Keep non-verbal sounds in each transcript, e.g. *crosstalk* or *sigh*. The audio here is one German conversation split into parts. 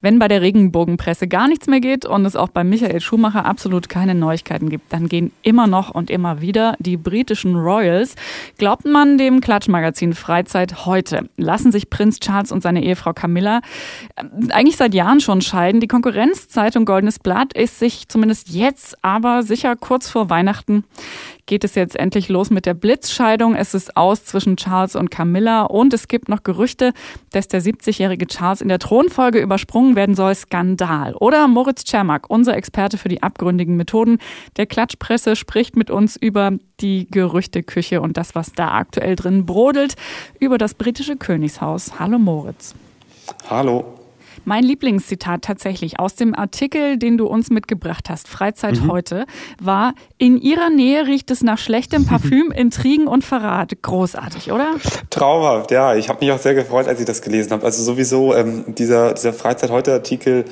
Wenn bei der Regenbogenpresse gar nichts mehr geht und es auch bei Michael Schumacher absolut keine Neuigkeiten gibt, dann gehen immer noch und immer wieder die britischen Royals. Glaubt man dem Klatschmagazin Freizeit heute, lassen sich Prinz Charles und seine Ehefrau Camilla äh, eigentlich seit Jahren schon scheiden. Die Konkurrenzzeitung Goldenes Blatt ist sich zumindest jetzt aber sicher kurz vor Weihnachten geht es jetzt endlich los mit der Blitzscheidung. Es ist aus zwischen Charles und Camilla und es gibt noch Gerüchte, dass der 70-jährige Charles in der Thronfolge übersprungen werden soll. Skandal. Oder Moritz Czermak, unser Experte für die abgründigen Methoden der Klatschpresse, spricht mit uns über die Gerüchteküche und das, was da aktuell drin brodelt, über das britische Königshaus. Hallo Moritz. Hallo. Mein Lieblingszitat tatsächlich aus dem Artikel, den du uns mitgebracht hast, Freizeit mhm. heute, war, in ihrer Nähe riecht es nach schlechtem *laughs* Parfüm, Intrigen und Verrat. Großartig, oder? Traumhaft, ja. Ich habe mich auch sehr gefreut, als ich das gelesen habe. Also sowieso ähm, dieser, dieser Freizeit heute Artikel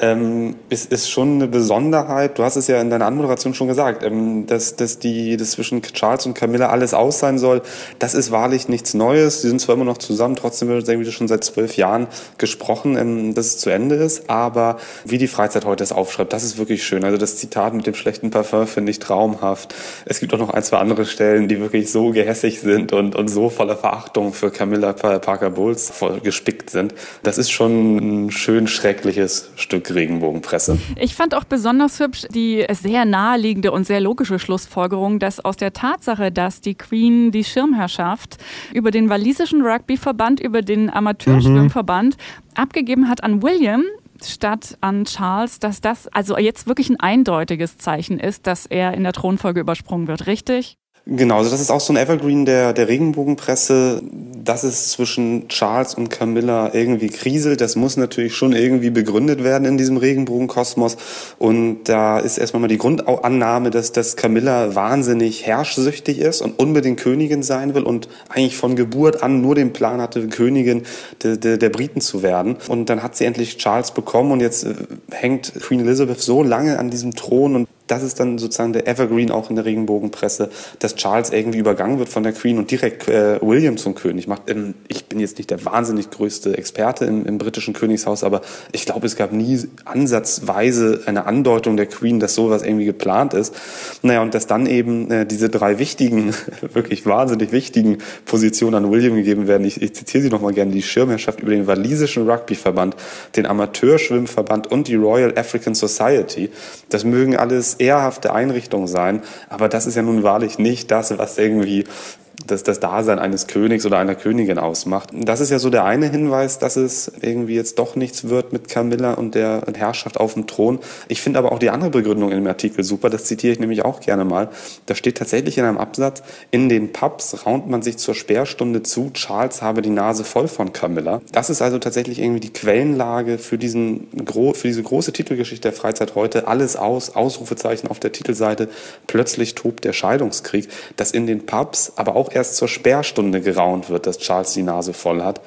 ähm, ist, ist schon eine Besonderheit. Du hast es ja in deiner Anmoderation schon gesagt, ähm, dass, dass die dass zwischen Charles und Camilla alles aus sein soll. Das ist wahrlich nichts Neues. Sie sind zwar immer noch zusammen, trotzdem wird irgendwie schon seit zwölf Jahren gesprochen. Dass es zu Ende ist, aber wie die Freizeit heute es aufschreibt, das ist wirklich schön. Also das Zitat mit dem schlechten Parfum finde ich traumhaft. Es gibt auch noch ein, zwei andere Stellen, die wirklich so gehässig sind und, und so voller Verachtung für Camilla Parker Bowles gespickt sind. Das ist schon ein schön schreckliches Stück Regenbogenpresse. Ich fand auch besonders hübsch die sehr naheliegende und sehr logische Schlussfolgerung, dass aus der Tatsache, dass die Queen die Schirmherrschaft über den walisischen Rugbyverband, über den Amateurschwimmverband mhm abgegeben hat an William statt an Charles, dass das also jetzt wirklich ein eindeutiges Zeichen ist, dass er in der Thronfolge übersprungen wird, richtig? Genau, also das ist auch so ein Evergreen der, der Regenbogenpresse, dass es zwischen Charles und Camilla irgendwie kriselt. Das muss natürlich schon irgendwie begründet werden in diesem Regenbogenkosmos. Und da ist erstmal mal die Grundannahme, dass, dass Camilla wahnsinnig herrschsüchtig ist und unbedingt Königin sein will und eigentlich von Geburt an nur den Plan hatte, Königin der, der, der Briten zu werden. Und dann hat sie endlich Charles bekommen und jetzt äh, hängt Queen Elizabeth so lange an diesem Thron und das ist dann sozusagen der Evergreen auch in der Regenbogenpresse, dass Charles irgendwie übergangen wird von der Queen und direkt äh, William zum König macht. Ähm, ich bin jetzt nicht der wahnsinnig größte Experte im, im britischen Königshaus, aber ich glaube, es gab nie ansatzweise eine Andeutung der Queen, dass sowas irgendwie geplant ist. Naja, und dass dann eben äh, diese drei wichtigen, *laughs* wirklich wahnsinnig wichtigen Positionen an William gegeben werden. Ich, ich zitiere sie nochmal gerne. Die Schirmherrschaft über den walisischen Rugbyverband, den Amateurschwimmverband und die Royal African Society. Das mögen alles ehrhafte Einrichtung sein, aber das ist ja nun wahrlich nicht das, was irgendwie das, das Dasein eines Königs oder einer Königin ausmacht. Das ist ja so der eine Hinweis, dass es irgendwie jetzt doch nichts wird mit Camilla und der Herrschaft auf dem Thron. Ich finde aber auch die andere Begründung in dem Artikel super, das zitiere ich nämlich auch gerne mal. Da steht tatsächlich in einem Absatz, in den Pubs raunt man sich zur Sperrstunde zu, Charles habe die Nase voll von Camilla. Das ist also tatsächlich irgendwie die Quellenlage für, diesen, für diese große Titelgeschichte der Freizeit heute. Alles aus, Ausrufezeichen auf der Titelseite. Plötzlich tobt der Scheidungskrieg. Dass in den Pubs, aber auch erst zur Sperrstunde geraunt wird, dass Charles die Nase voll hat.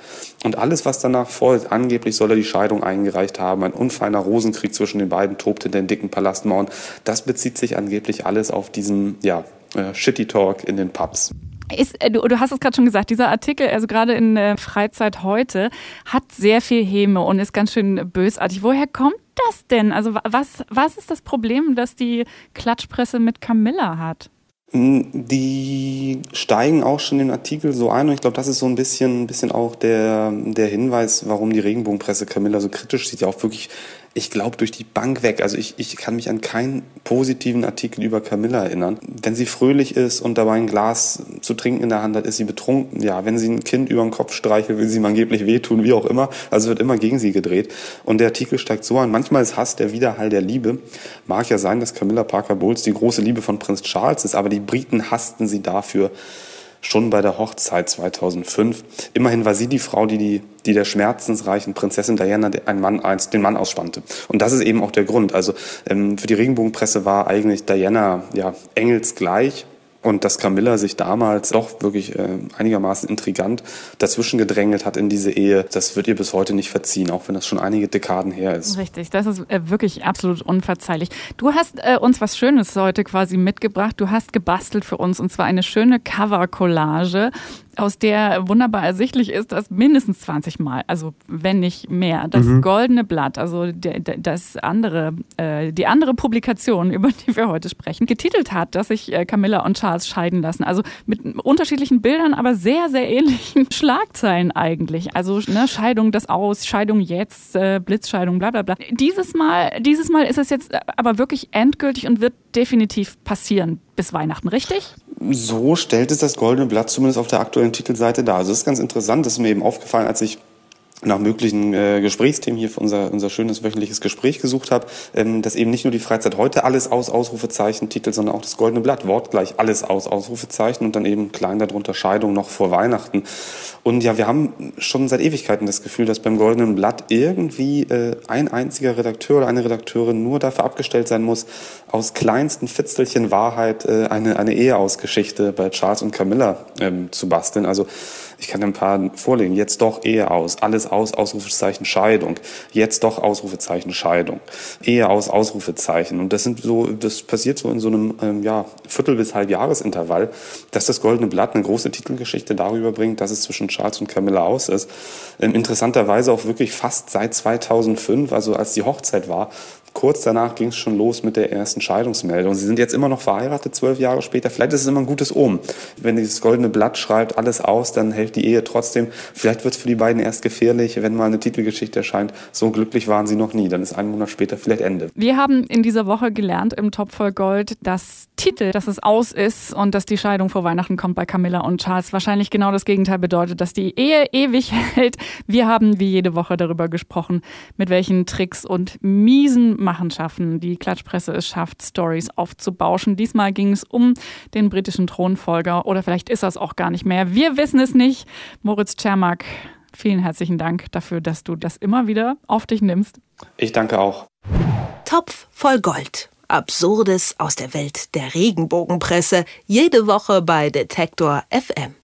Und alles, was danach folgt, angeblich soll er die Scheidung eingereicht haben, ein unfeiner Rosenkrieg zwischen den beiden tobte in den dicken Palastmauern, das bezieht sich angeblich alles auf diesen, ja, äh, Shitty Talk in den Pubs. Ist, äh, du, du hast es gerade schon gesagt, dieser Artikel, also gerade in der Freizeit heute, hat sehr viel Häme und ist ganz schön bösartig. Woher kommt das denn? Also was, was ist das Problem, das die Klatschpresse mit Camilla hat? Die steigen auch schon den Artikel so ein und ich glaube, das ist so ein bisschen, ein bisschen auch der, der Hinweis, warum die Regenbogenpresse Camilla so kritisch sieht. Ja auch wirklich ich glaube, durch die Bank weg. Also ich, ich kann mich an keinen positiven Artikel über Camilla erinnern. Wenn sie fröhlich ist und dabei ein Glas zu trinken in der Hand hat, ist sie betrunken. Ja, wenn sie ein Kind über den Kopf streichelt, will sie ihm angeblich wehtun, wie auch immer. Also wird immer gegen sie gedreht. Und der Artikel steigt so an. Manchmal ist Hass der Widerhall der Liebe. Mag ja sein, dass Camilla Parker Bowles die große Liebe von Prinz Charles ist, aber die Briten hassten sie dafür, schon bei der Hochzeit 2005. Immerhin war sie die Frau, die, die, die der schmerzensreichen Prinzessin Diana einen Mann, den Mann ausspannte. Und das ist eben auch der Grund. Also ähm, für die Regenbogenpresse war eigentlich Diana ja engelsgleich Und dass Camilla sich damals doch wirklich äh, einigermaßen intrigant dazwischen gedrängelt hat in diese Ehe, das wird ihr bis heute nicht verziehen, auch wenn das schon einige Dekaden her ist. Richtig, das ist äh, wirklich absolut unverzeihlich. Du hast äh, uns was Schönes heute quasi mitgebracht. Du hast gebastelt für uns und zwar eine schöne Cover-Collage aus der wunderbar ersichtlich ist, dass mindestens 20 Mal, also wenn nicht mehr, das mhm. Goldene Blatt, also der, das andere, äh, die andere Publikation, *laughs* über die wir heute sprechen, getitelt hat, dass sich äh, Camilla und Charles scheiden lassen. Also mit unterschiedlichen Bildern, aber sehr, sehr ähnlichen *laughs* Schlagzeilen eigentlich. Also ne, Scheidung das aus, Scheidung jetzt, äh, Blitzscheidung, bla bla bla. Dieses Mal, dieses Mal ist es jetzt aber wirklich endgültig und wird definitiv passieren bis Weihnachten, richtig? So stellt es das Goldene Blatt zumindest auf der aktuellen Titelseite dar. Also das ist ganz interessant, das ist mir eben aufgefallen, als ich nach möglichen äh, Gesprächsthemen hier für unser, unser schönes wöchentliches Gespräch gesucht habe, ähm, dass eben nicht nur die Freizeit heute alles aus Ausrufezeichen titelt, sondern auch das Goldene Blatt, wortgleich alles aus Ausrufezeichen und dann eben klein darunter Scheidung noch vor Weihnachten. Und ja, wir haben schon seit Ewigkeiten das Gefühl, dass beim Goldenen Blatt irgendwie äh, ein einziger Redakteur oder eine Redakteurin nur dafür abgestellt sein muss, aus kleinsten Fitzelchen Wahrheit äh, eine, eine Eheausgeschichte bei Charles und Camilla ähm, zu basteln. Also ich kann ein paar vorlegen. Jetzt doch Ehe aus. Alles aus, Ausrufezeichen Scheidung. Jetzt doch Ausrufezeichen Scheidung. Ehe aus, Ausrufezeichen. Und das sind so, das passiert so in so einem, ähm, ja, Viertel- bis Halbjahresintervall, dass das Goldene Blatt eine große Titelgeschichte darüber bringt, dass es zwischen Charles und Camilla aus ist. Ähm, interessanterweise auch wirklich fast seit 2005, also als die Hochzeit war, kurz danach ging es schon los mit der ersten Scheidungsmeldung. Sie sind jetzt immer noch verheiratet, zwölf Jahre später. Vielleicht ist es immer ein gutes Omen. Wenn dieses goldene Blatt schreibt alles aus, dann hält die Ehe trotzdem. Vielleicht wird es für die beiden erst gefährlich, wenn mal eine Titelgeschichte erscheint. So glücklich waren sie noch nie. Dann ist ein Monat später vielleicht Ende. Wir haben in dieser Woche gelernt im Topf voll Gold, dass Titel, dass es aus ist und dass die Scheidung vor Weihnachten kommt bei Camilla und Charles, wahrscheinlich genau das Gegenteil bedeutet, dass die Ehe ewig *laughs* hält. Wir haben wie jede Woche darüber gesprochen, mit welchen Tricks und miesen Machenschaften die Klatschpresse es schafft, Stories aufzubauschen. Diesmal ging es um den britischen Thronfolger oder vielleicht ist das auch gar nicht mehr. Wir wissen es nicht. Moritz Czermak, vielen herzlichen Dank dafür, dass du das immer wieder auf dich nimmst. Ich danke auch. Topf voll Gold. Absurdes aus der Welt der Regenbogenpresse. Jede Woche bei Detektor FM.